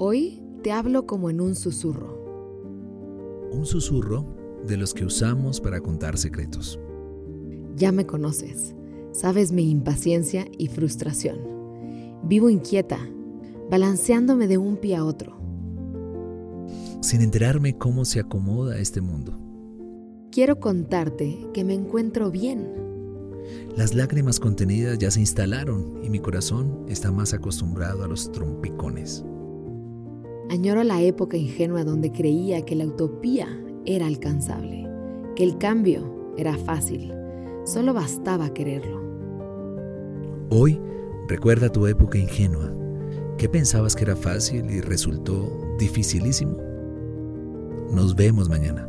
Hoy te hablo como en un susurro. Un susurro de los que usamos para contar secretos. Ya me conoces, sabes mi impaciencia y frustración. Vivo inquieta, balanceándome de un pie a otro. Sin enterarme cómo se acomoda este mundo. Quiero contarte que me encuentro bien. Las lágrimas contenidas ya se instalaron y mi corazón está más acostumbrado a los trompicones. Añoro la época ingenua donde creía que la utopía era alcanzable, que el cambio era fácil, solo bastaba quererlo. Hoy recuerda tu época ingenua. ¿Qué pensabas que era fácil y resultó dificilísimo? Nos vemos mañana.